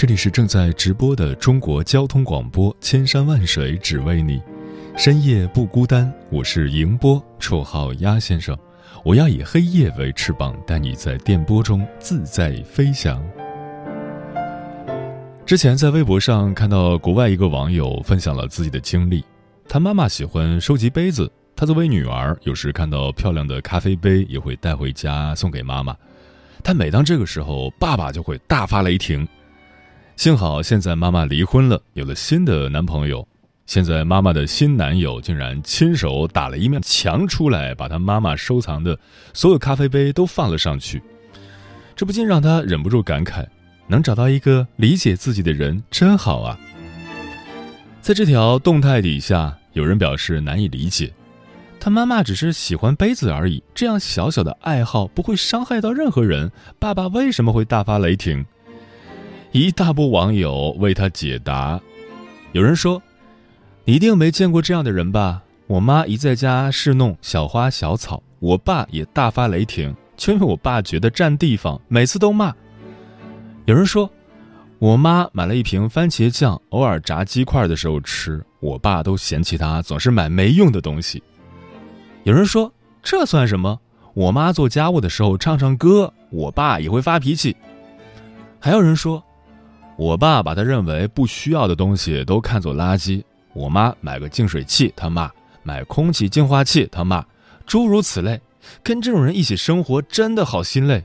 这里是正在直播的中国交通广播，千山万水只为你，深夜不孤单。我是迎波，绰号鸭先生。我要以黑夜为翅膀，带你在电波中自在飞翔。之前在微博上看到国外一个网友分享了自己的经历，他妈妈喜欢收集杯子，他作为女儿，有时看到漂亮的咖啡杯也会带回家送给妈妈，但每当这个时候，爸爸就会大发雷霆。幸好现在妈妈离婚了，有了新的男朋友。现在妈妈的新男友竟然亲手打了一面墙出来，把他妈妈收藏的所有咖啡杯都放了上去。这不禁让他忍不住感慨：能找到一个理解自己的人真好啊！在这条动态底下，有人表示难以理解，他妈妈只是喜欢杯子而已，这样小小的爱好不会伤害到任何人，爸爸为什么会大发雷霆？一大波网友为他解答，有人说：“你一定没见过这样的人吧？我妈一在家侍弄小花小草，我爸也大发雷霆，就因为我爸觉得占地方，每次都骂。”有人说：“我妈买了一瓶番茄酱，偶尔炸鸡块的时候吃，我爸都嫌弃她总是买没用的东西。”有人说：“这算什么？我妈做家务的时候唱唱歌，我爸也会发脾气。”还有人说。我爸把他认为不需要的东西都看作垃圾。我妈买个净水器，他骂；买空气净化器，他骂。诸如此类，跟这种人一起生活真的好心累。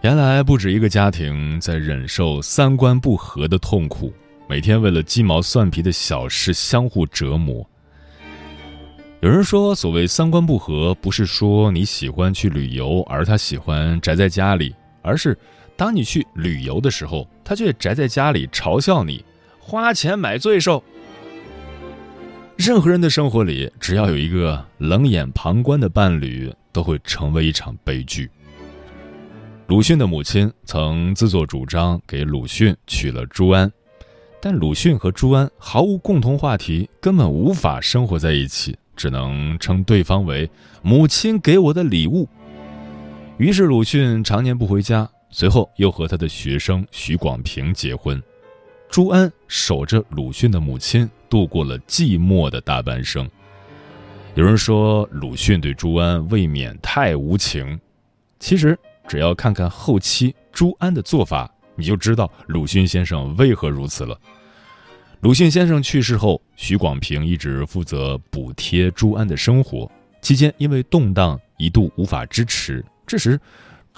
原来不止一个家庭在忍受三观不合的痛苦，每天为了鸡毛蒜皮的小事相互折磨。有人说，所谓三观不合，不是说你喜欢去旅游，而他喜欢宅在家里，而是。当你去旅游的时候，他却宅在家里嘲笑你，花钱买罪受。任何人的生活里，只要有一个冷眼旁观的伴侣，都会成为一场悲剧。鲁迅的母亲曾自作主张给鲁迅娶了朱安，但鲁迅和朱安毫无共同话题，根本无法生活在一起，只能称对方为母亲给我的礼物。于是鲁迅常年不回家。随后又和他的学生许广平结婚，朱安守着鲁迅的母亲，度过了寂寞的大半生。有人说鲁迅对朱安未免太无情，其实只要看看后期朱安的做法，你就知道鲁迅先生为何如此了。鲁迅先生去世后，许广平一直负责补贴朱安的生活，期间因为动荡一度无法支持，这时。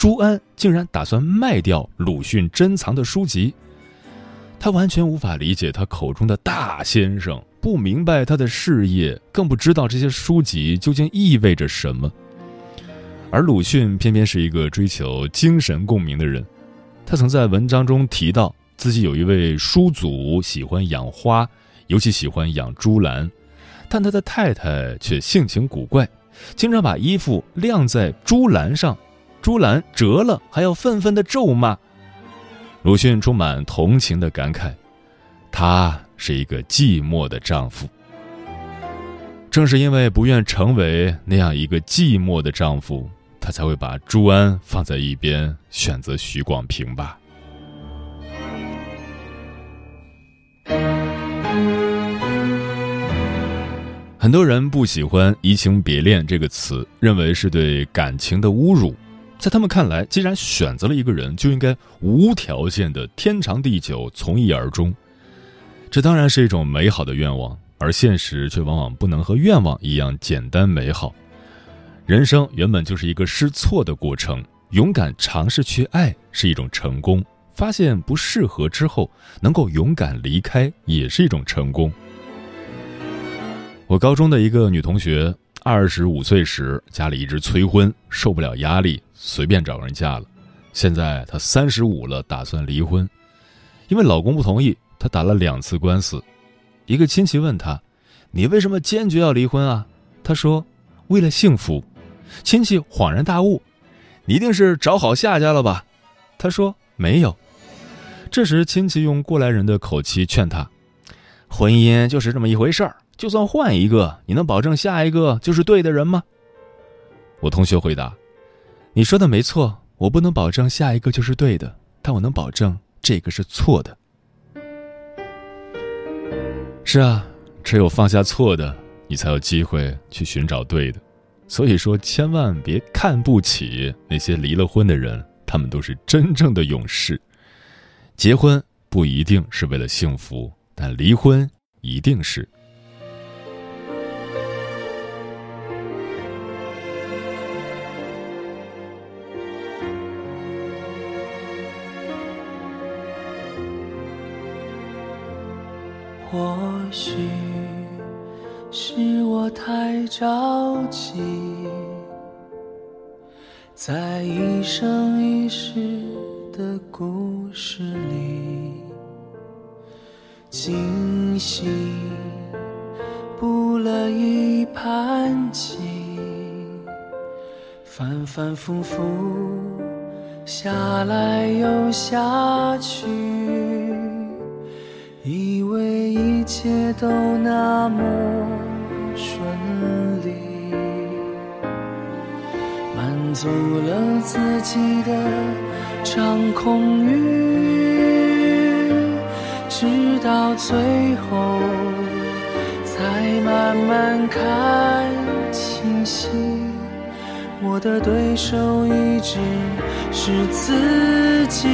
朱安竟然打算卖掉鲁迅珍藏的书籍，他完全无法理解他口中的大先生，不明白他的事业，更不知道这些书籍究竟意味着什么。而鲁迅偏偏是一个追求精神共鸣的人，他曾在文章中提到自己有一位叔祖喜欢养花，尤其喜欢养珠兰，但他的太太却性情古怪，经常把衣服晾在珠兰上。朱兰折了，还要愤愤的咒骂。鲁迅充满同情的感慨：“他是一个寂寞的丈夫。正是因为不愿成为那样一个寂寞的丈夫，他才会把朱安放在一边，选择许广平吧。”很多人不喜欢“移情别恋”这个词，认为是对感情的侮辱。在他们看来，既然选择了一个人，就应该无条件的天长地久，从一而终。这当然是一种美好的愿望，而现实却往往不能和愿望一样简单美好。人生原本就是一个试错的过程，勇敢尝试去爱是一种成功。发现不适合之后，能够勇敢离开也是一种成功。我高中的一个女同学，二十五岁时家里一直催婚，受不了压力，随便找个人嫁了。现在她三十五了，打算离婚，因为老公不同意，她打了两次官司。一个亲戚问她：“你为什么坚决要离婚啊？”她说：“为了幸福。”亲戚恍然大悟：“你一定是找好下家了吧？”她说：“没有。”这时，亲戚用过来人的口气劝他：“婚姻就是这么一回事儿，就算换一个，你能保证下一个就是对的人吗？”我同学回答：“你说的没错，我不能保证下一个就是对的，但我能保证这个是错的。”是啊，只有放下错的，你才有机会去寻找对的。所以说，千万别看不起那些离了婚的人，他们都是真正的勇士。结婚不一定是为了幸福，但离婚一定是。许是我太着急，在一生一世。的故事里，精心布了一盘棋，反反复复下来又下去，以为一切都那么顺利，满足了自己的。掌控欲，直到最后才慢慢看清晰，我的对手一直是自己。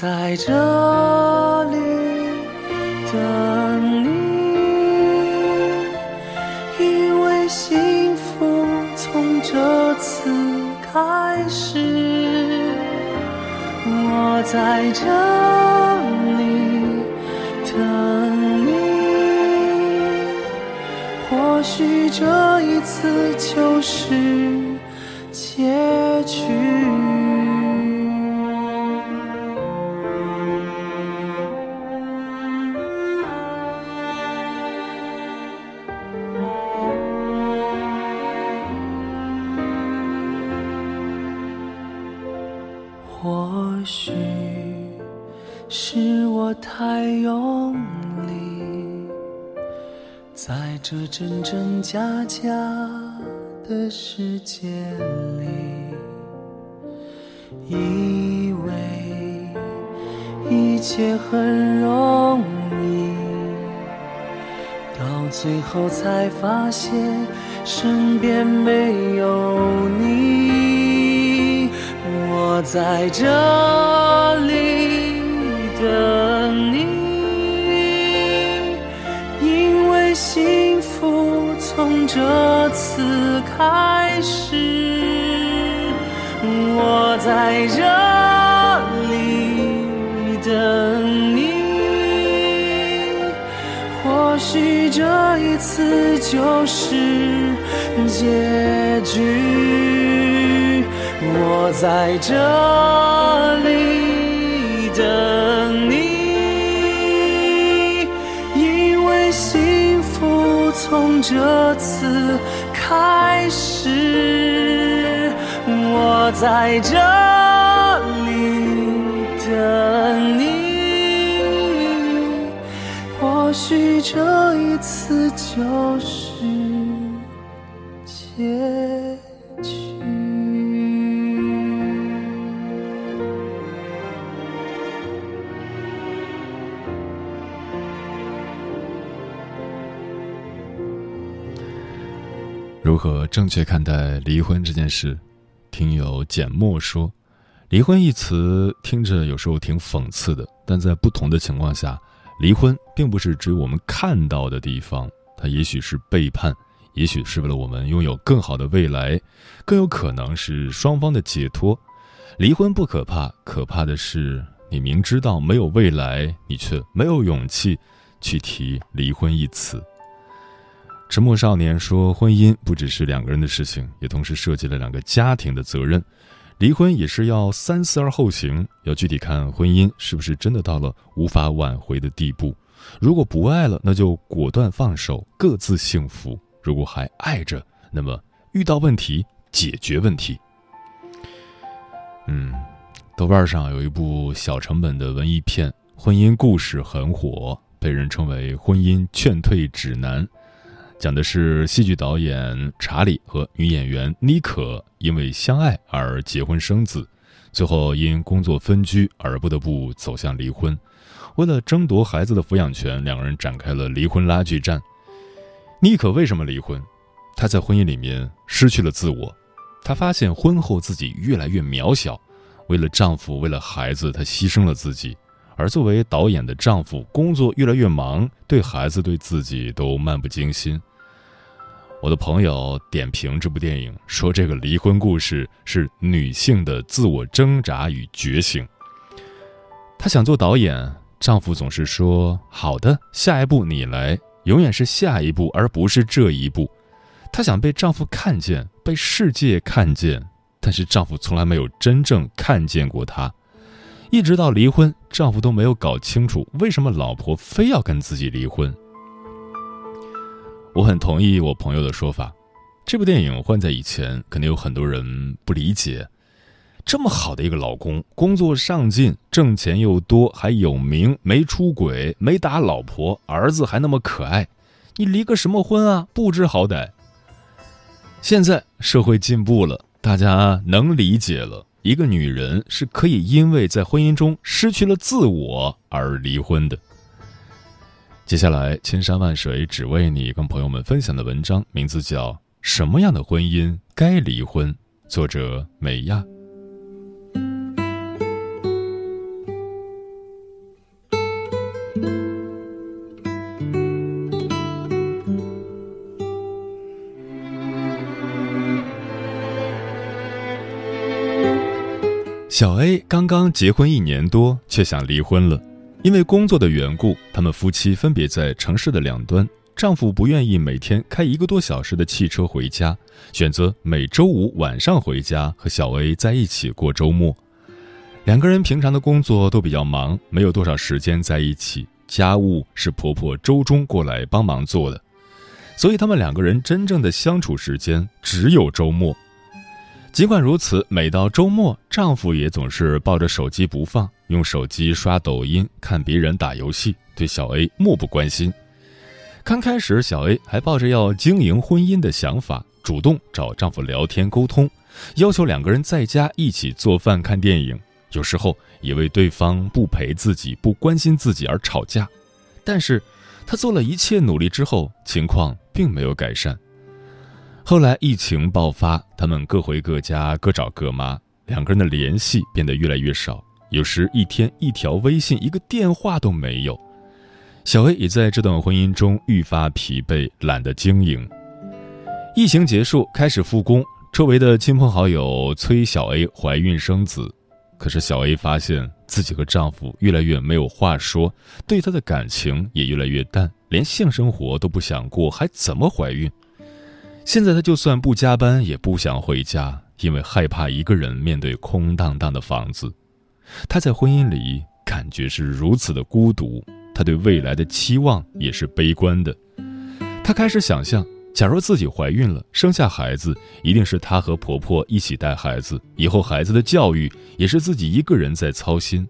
在这里等你。因为幸福从这次开始，我在这里等你。或许这或许是我太用力，在这真真假假的世界里，以为一切很容易，到最后才发现身边没有你，我在这里。等你，因为幸福从这次开始，我在这里等你。或许这一次就是结局，我在这里。等你，因为幸福从这次开始，我在这里等你。或许这一次就是如何正确看待离婚这件事？听友简墨说：“离婚一词听着有时候挺讽刺的，但在不同的情况下，离婚并不是只有我们看到的地方，它也许是背叛，也许是为了我们拥有更好的未来，更有可能是双方的解脱。离婚不可怕，可怕的是你明知道没有未来，你却没有勇气去提离婚一词。”沉默少年说：“婚姻不只是两个人的事情，也同时涉及了两个家庭的责任。离婚也是要三思而后行，要具体看婚姻是不是真的到了无法挽回的地步。如果不爱了，那就果断放手，各自幸福；如果还爱着，那么遇到问题解决问题。”嗯，豆瓣上有一部小成本的文艺片《婚姻故事》很火，被人称为“婚姻劝退指南”。讲的是戏剧导演查理和女演员妮可因为相爱而结婚生子，最后因工作分居而不得不走向离婚。为了争夺孩子的抚养权，两个人展开了离婚拉锯战。妮可为什么离婚？她在婚姻里面失去了自我，她发现婚后自己越来越渺小，为了丈夫，为了孩子，她牺牲了自己。而作为导演的丈夫，工作越来越忙，对孩子、对自己都漫不经心。我的朋友点评这部电影说：“这个离婚故事是女性的自我挣扎与觉醒。”她想做导演，丈夫总是说：“好的，下一步你来。”永远是下一步，而不是这一步。她想被丈夫看见，被世界看见，但是丈夫从来没有真正看见过她。一直到离婚，丈夫都没有搞清楚为什么老婆非要跟自己离婚。我很同意我朋友的说法，这部电影换在以前，肯定有很多人不理解。这么好的一个老公，工作上进，挣钱又多，还有名，没出轨，没打老婆，儿子还那么可爱，你离个什么婚啊？不知好歹。现在社会进步了，大家能理解了。一个女人是可以因为在婚姻中失去了自我而离婚的。接下来，千山万水只为你，跟朋友们分享的文章名字叫《什么样的婚姻该离婚》，作者美亚。小 A 刚刚结婚一年多，却想离婚了。因为工作的缘故，他们夫妻分别在城市的两端。丈夫不愿意每天开一个多小时的汽车回家，选择每周五晚上回家和小 A 在一起过周末。两个人平常的工作都比较忙，没有多少时间在一起。家务是婆婆周中过来帮忙做的，所以他们两个人真正的相处时间只有周末。尽管如此，每到周末，丈夫也总是抱着手机不放，用手机刷抖音、看别人打游戏，对小 A 漠不关心。刚开始，小 A 还抱着要经营婚姻的想法，主动找丈夫聊天沟通，要求两个人在家一起做饭、看电影，有时候也为对方不陪自己、不关心自己而吵架。但是，她做了一切努力之后，情况并没有改善。后来疫情爆发，他们各回各家，各找各妈，两个人的联系变得越来越少，有时一天一条微信、一个电话都没有。小 A 也在这段婚姻中愈发疲惫，懒得经营。疫情结束，开始复工，周围的亲朋好友催小 A 怀孕生子，可是小 A 发现自己和丈夫越来越没有话说，对他的感情也越来越淡，连性生活都不想过，还怎么怀孕？现在她就算不加班，也不想回家，因为害怕一个人面对空荡荡的房子。她在婚姻里感觉是如此的孤独，她对未来的期望也是悲观的。她开始想象，假如自己怀孕了，生下孩子，一定是她和婆婆一起带孩子，以后孩子的教育也是自己一个人在操心，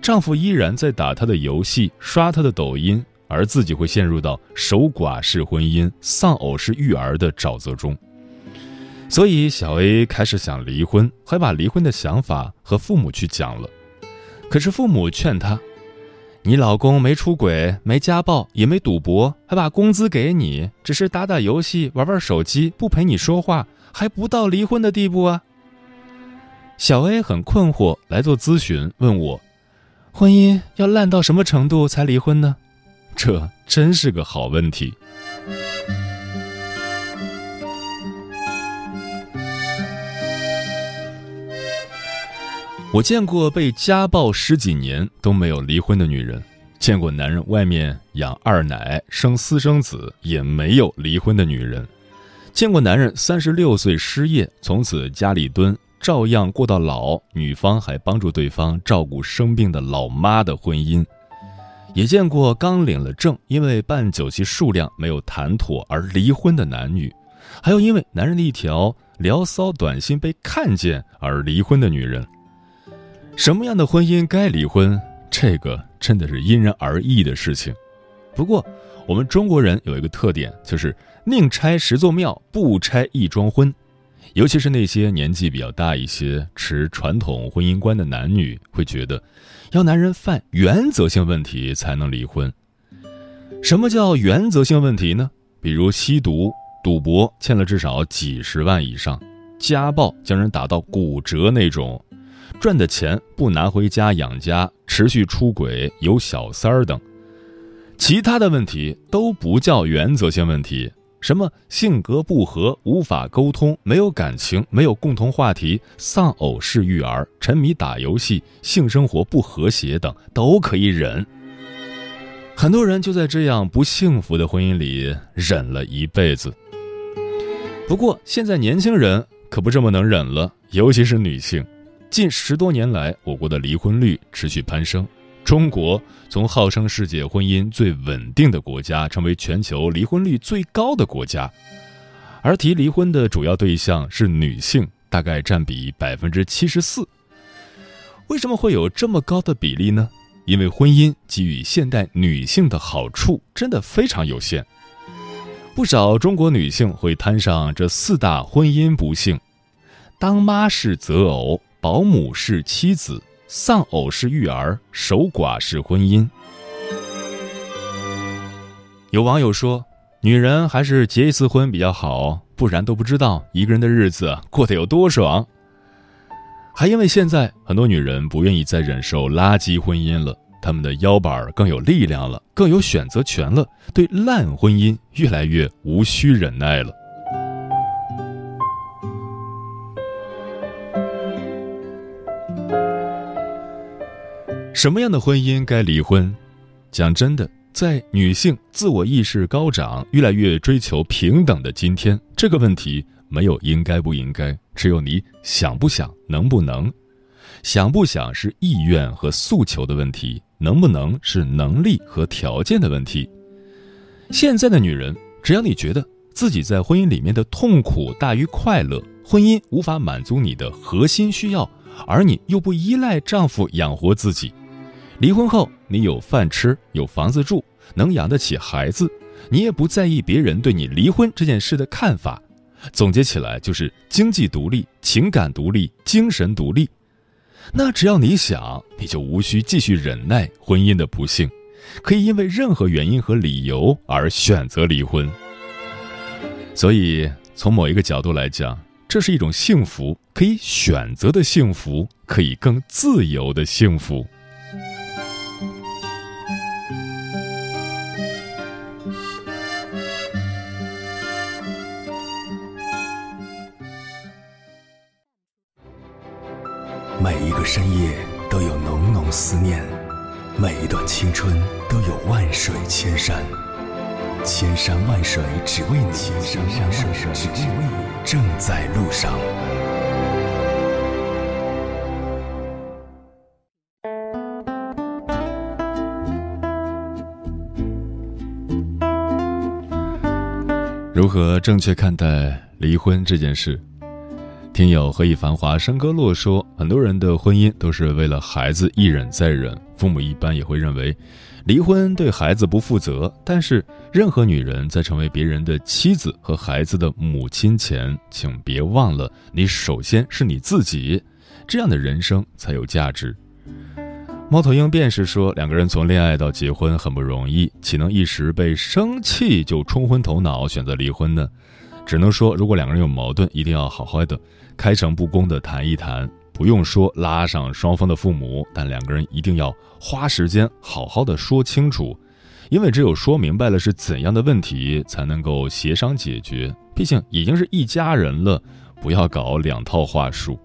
丈夫依然在打他的游戏，刷他的抖音。而自己会陷入到守寡式婚姻、丧偶式育儿的沼泽中，所以小 A 开始想离婚，还把离婚的想法和父母去讲了。可是父母劝他：“你老公没出轨，没家暴，也没赌博，还把工资给你，只是打打游戏、玩玩手机，不陪你说话，还不到离婚的地步啊？小 A 很困惑，来做咨询，问我：婚姻要烂到什么程度才离婚呢？这真是个好问题。我见过被家暴十几年都没有离婚的女人，见过男人外面养二奶、生私生子也没有离婚的女人，见过男人三十六岁失业，从此家里蹲，照样过到老，女方还帮助对方照顾生病的老妈的婚姻，也见过刚领了证，因为办酒席数量没有谈妥而离婚的男女，还有因为男人的一条聊骚短信被看见而离婚的女人。什么样的婚姻该离婚？这个真的是因人而异的事情。不过，我们中国人有一个特点，就是宁拆十座庙，不拆一桩婚。尤其是那些年纪比较大一些、持传统婚姻观的男女，会觉得要男人犯原则性问题才能离婚。什么叫原则性问题呢？比如吸毒、赌博，欠了至少几十万以上；家暴，将人打到骨折那种。赚的钱不拿回家养家，持续出轨，有小三儿等，其他的问题都不叫原则性问题。什么性格不合、无法沟通、没有感情、没有共同话题、丧偶式育儿、沉迷打游戏、性生活不和谐等，都可以忍。很多人就在这样不幸福的婚姻里忍了一辈子。不过现在年轻人可不这么能忍了，尤其是女性。近十多年来，我国的离婚率持续攀升。中国从号称世界婚姻最稳定的国家，成为全球离婚率最高的国家。而提离婚的主要对象是女性，大概占比百分之七十四。为什么会有这么高的比例呢？因为婚姻给予现代女性的好处真的非常有限。不少中国女性会摊上这四大婚姻不幸：当妈是择偶。保姆是妻子，丧偶是育儿，守寡是婚姻。有网友说：“女人还是结一次婚比较好，不然都不知道一个人的日子过得有多爽。”还因为现在很多女人不愿意再忍受垃圾婚姻了，她们的腰板更有力量了，更有选择权了，对烂婚姻越来越无需忍耐了。什么样的婚姻该离婚？讲真的，在女性自我意识高涨、越来越追求平等的今天，这个问题没有应该不应该，只有你想不想、能不能。想不想是意愿和诉求的问题，能不能是能力和条件的问题。现在的女人，只要你觉得自己在婚姻里面的痛苦大于快乐，婚姻无法满足你的核心需要，而你又不依赖丈夫养活自己。离婚后，你有饭吃，有房子住，能养得起孩子，你也不在意别人对你离婚这件事的看法。总结起来就是经济独立、情感独立、精神独立。那只要你想，你就无需继续忍耐婚姻的不幸，可以因为任何原因和理由而选择离婚。所以，从某一个角度来讲，这是一种幸福，可以选择的幸福，可以更自由的幸福。深夜都有浓浓思念，每一段青春都有万水千山，千山万水只为你，千山万水只为你，正在路上。如何正确看待离婚这件事？听友何以繁华笙歌落说，很多人的婚姻都是为了孩子一忍再忍，父母一般也会认为，离婚对孩子不负责。但是，任何女人在成为别人的妻子和孩子的母亲前，请别忘了，你首先是你自己，这样的人生才有价值。猫头鹰便是说，两个人从恋爱到结婚很不容易，岂能一时被生气就冲昏头脑选择离婚呢？只能说，如果两个人有矛盾，一定要好好的、开诚布公的谈一谈，不用说拉上双方的父母，但两个人一定要花时间好好的说清楚，因为只有说明白了是怎样的问题，才能够协商解决。毕竟已经是一家人了，不要搞两套话术。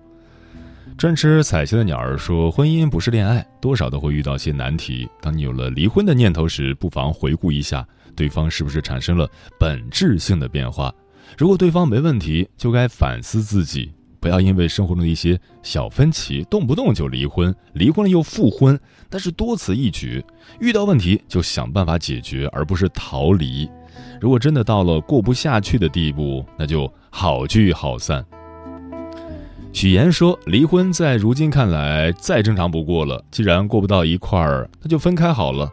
专吃彩线的鸟儿说：“婚姻不是恋爱，多少都会遇到些难题。当你有了离婚的念头时，不妨回顾一下对方是不是产生了本质性的变化。如果对方没问题，就该反思自己，不要因为生活中的一些小分歧，动不动就离婚，离婚了又复婚，那是多此一举。遇到问题就想办法解决，而不是逃离。如果真的到了过不下去的地步，那就好聚好散。”许岩说：“离婚在如今看来再正常不过了。既然过不到一块儿，那就分开好了。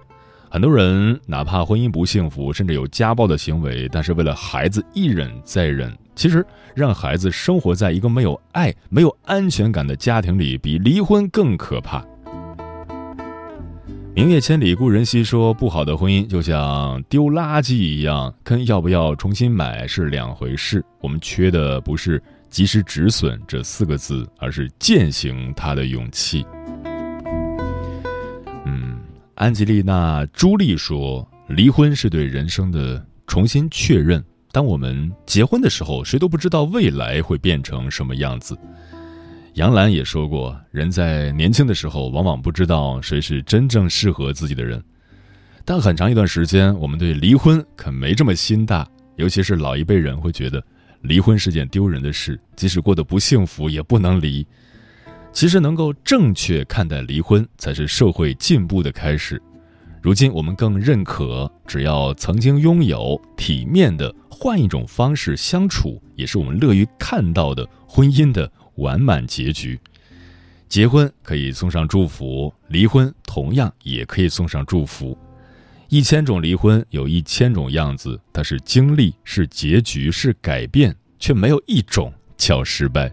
很多人哪怕婚姻不幸福，甚至有家暴的行为，但是为了孩子一忍再忍。其实让孩子生活在一个没有爱、没有安全感的家庭里，比离婚更可怕。”明月千里，故人西说：“不好的婚姻就像丢垃圾一样，跟要不要重新买是两回事。我们缺的不是。”及时止损这四个字，而是践行他的勇气。安吉丽娜·朱莉说：“离婚是对人生的重新确认。当我们结婚的时候，谁都不知道未来会变成什么样子。”杨澜也说过：“人在年轻的时候，往往不知道谁是真正适合自己的人。但很长一段时间，我们对离婚可没这么心大，尤其是老一辈人会觉得。”离婚是件丢人的事，即使过得不幸福，也不能离。其实，能够正确看待离婚，才是社会进步的开始。如今，我们更认可，只要曾经拥有体面的换一种方式相处，也是我们乐于看到的婚姻的完满结局。结婚可以送上祝福，离婚同样也可以送上祝福。一千种离婚有一千种样子，它是经历，是结局，是改变，却没有一种叫失败。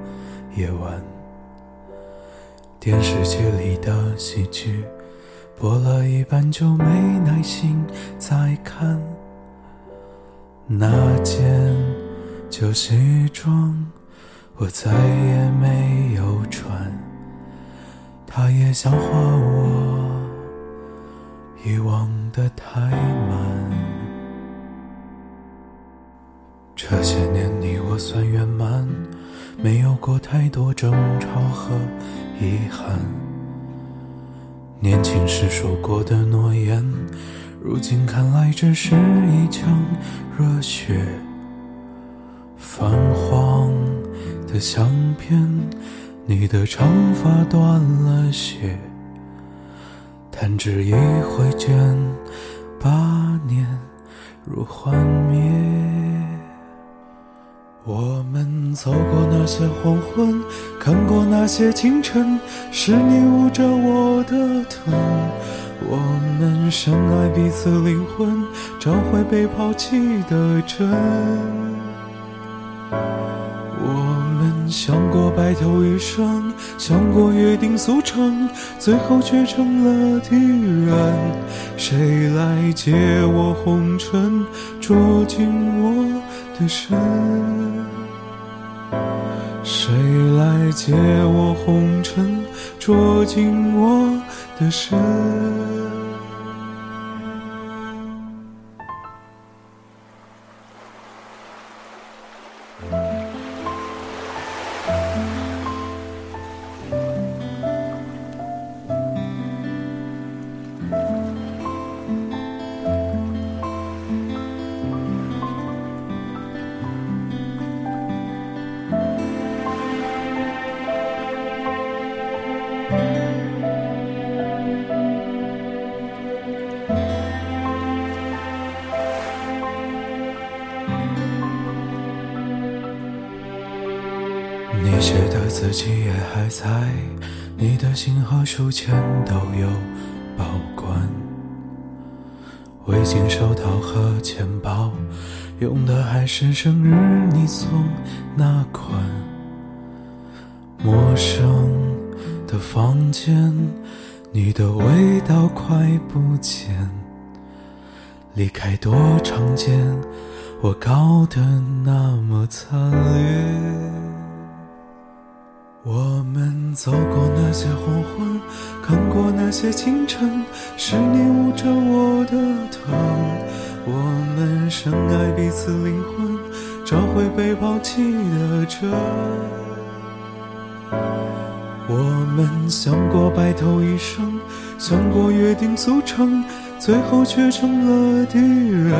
夜晚。电视剧里的喜剧播了一半就没耐心再看。那件旧西装我再也没有穿，他也笑话我遗忘的太慢。这些年，你我算圆满，没有过太多争吵和遗憾。年轻时说过的诺言，如今看来只是一腔热血。泛黄的相片，你的长发断了线，弹指一挥间，八年如幻灭。我们走过那些黄昏，看过那些清晨，是你捂着我的疼。我们深爱彼此灵魂，找回被抛弃的真。我们想过白头余生，想过约定俗成，最后却成了敌人。谁来解我红尘，捉紧我的身？谁来解我红尘，捉紧我的身？写的字迹也还在，你的信和书签都有保管。围巾、手套和钱包，用的还是生日你送那款。陌生的房间，你的味道快不见。离开多常见，我搞得那么惨烈。我们走过那些黄昏，看过那些清晨，是你捂着我的疼。我们深爱彼此灵魂，找回被抛弃的真。我们想过白头一生，想过约定俗成，最后却成了敌人。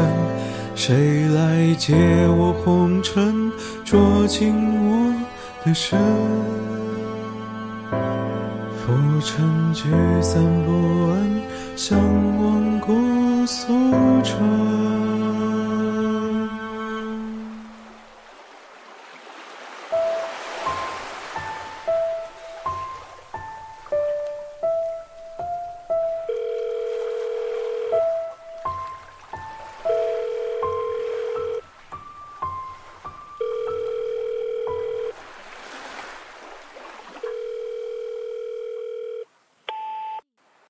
谁来解我红尘，捉紧我的身？晨聚散不安相望过素城